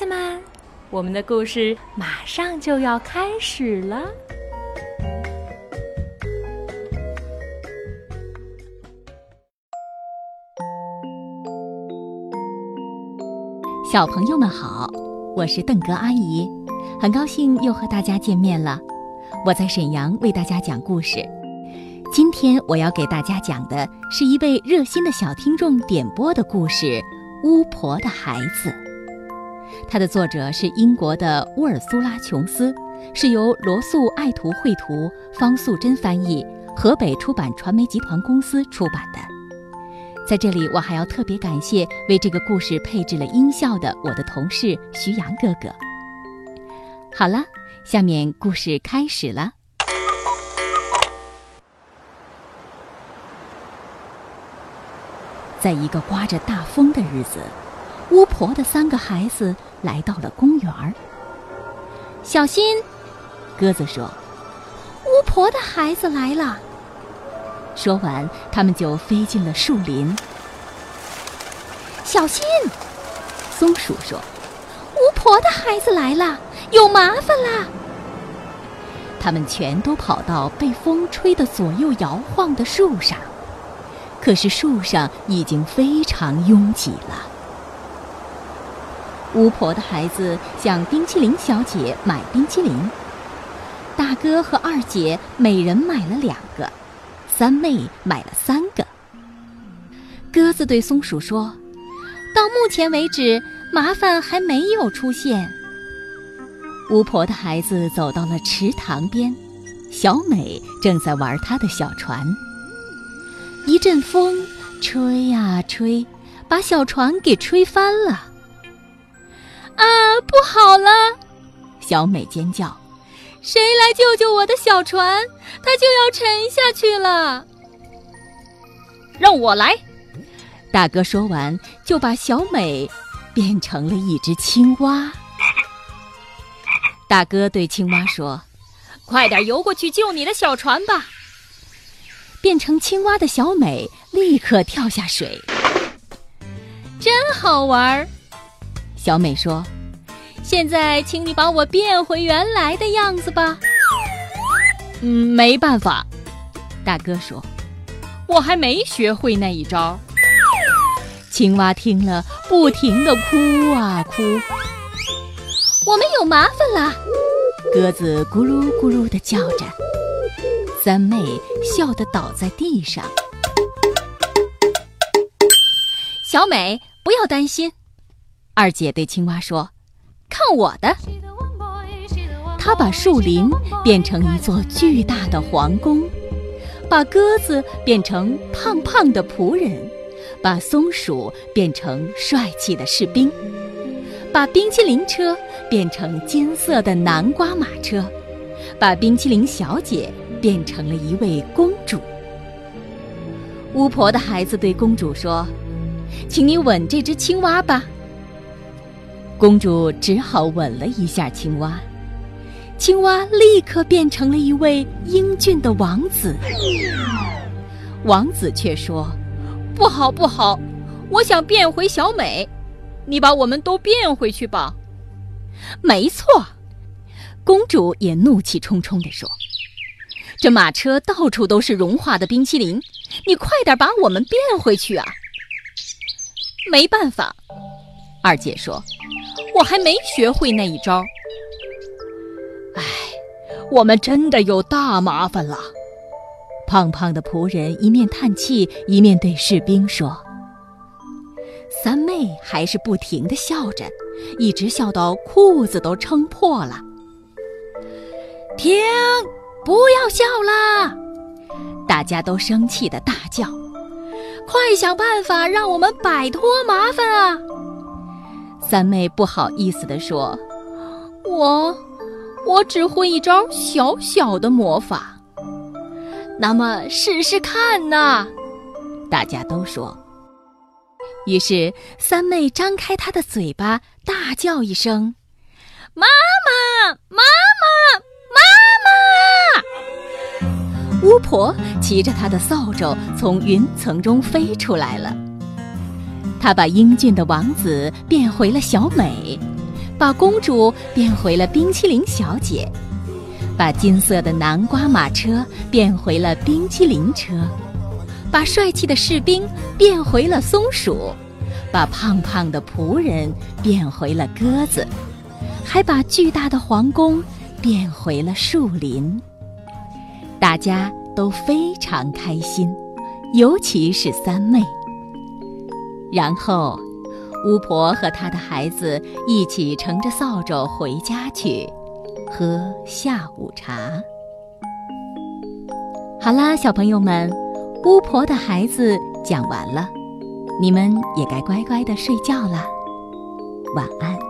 子们，我们的故事马上就要开始了。小朋友们好，我是邓格阿姨，很高兴又和大家见面了。我在沈阳为大家讲故事。今天我要给大家讲的是一位热心的小听众点播的故事《巫婆的孩子》。它的作者是英国的乌尔苏拉·琼斯，是由罗素爱图绘图，方素珍翻译，河北出版传媒集团公司出版的。在这里，我还要特别感谢为这个故事配置了音效的我的同事徐阳哥哥。好了，下面故事开始了。在一个刮着大风的日子，巫婆的三个孩子来到了公园儿。小心，鸽子说：“巫婆的孩子来了。”说完，他们就飞进了树林。小心，松鼠说：“巫婆的孩子来了，有麻烦啦！”他们全都跑到被风吹得左右摇晃的树上。可是树上已经非常拥挤了。巫婆的孩子向冰淇淋小姐买冰淇淋，大哥和二姐每人买了两个，三妹买了三个。鸽子对松鼠说：“到目前为止，麻烦还没有出现。”巫婆的孩子走到了池塘边，小美正在玩她的小船。一阵风，吹呀吹，把小船给吹翻了。啊，不好了！小美尖叫：“谁来救救我的小船？它就要沉下去了！”让我来！大哥说完，就把小美变成了一只青蛙。大哥对青蛙说：“快点游过去救你的小船吧！”变成青蛙的小美立刻跳下水，真好玩儿。小美说：“现在，请你把我变回原来的样子吧。”嗯，没办法。大哥说：“我还没学会那一招。”青蛙听了，不停的哭啊哭。我们有麻烦了。鸽子咕噜咕噜的叫着。三妹笑得倒在地上。小美，不要担心。二姐对青蛙说：“看我的！”她把树林变成一座巨大的皇宫，把鸽子变成胖胖的仆人，把松鼠变成帅气的士兵，把冰淇淋车变成金色的南瓜马车，把冰淇淋小姐。变成了一位公主。巫婆的孩子对公主说：“请你吻这只青蛙吧。”公主只好吻了一下青蛙，青蛙立刻变成了一位英俊的王子。王子却说：“不好，不好，我想变回小美，你把我们都变回去吧。”没错，公主也怒气冲冲地说。这马车到处都是融化的冰淇淋，你快点把我们变回去啊！没办法，二姐说：“我还没学会那一招。”唉，我们真的有大麻烦了。胖胖的仆人一面叹气，一面对士兵说：“三妹还是不停的笑着，一直笑到裤子都撑破了。”停！不要笑啦！大家都生气的大叫：“快想办法让我们摆脱麻烦啊！”三妹不好意思地说：“我，我只会一招小小的魔法。”那么试试看呐！大家都说。于是三妹张开她的嘴巴，大叫一声：“妈妈，妈妈！”巫婆骑着她的扫帚从云层中飞出来了。她把英俊的王子变回了小美，把公主变回了冰淇淋小姐，把金色的南瓜马车变回了冰淇淋车，把帅气的士兵变回了松鼠，把胖胖的仆人变回了鸽子，还把巨大的皇宫变回了树林。大家都非常开心，尤其是三妹。然后。巫婆和她的孩子一起乘着扫帚回家去，喝下午茶。好啦，小朋友们，巫婆的孩子讲完了，你们也该乖乖的睡觉了，晚安。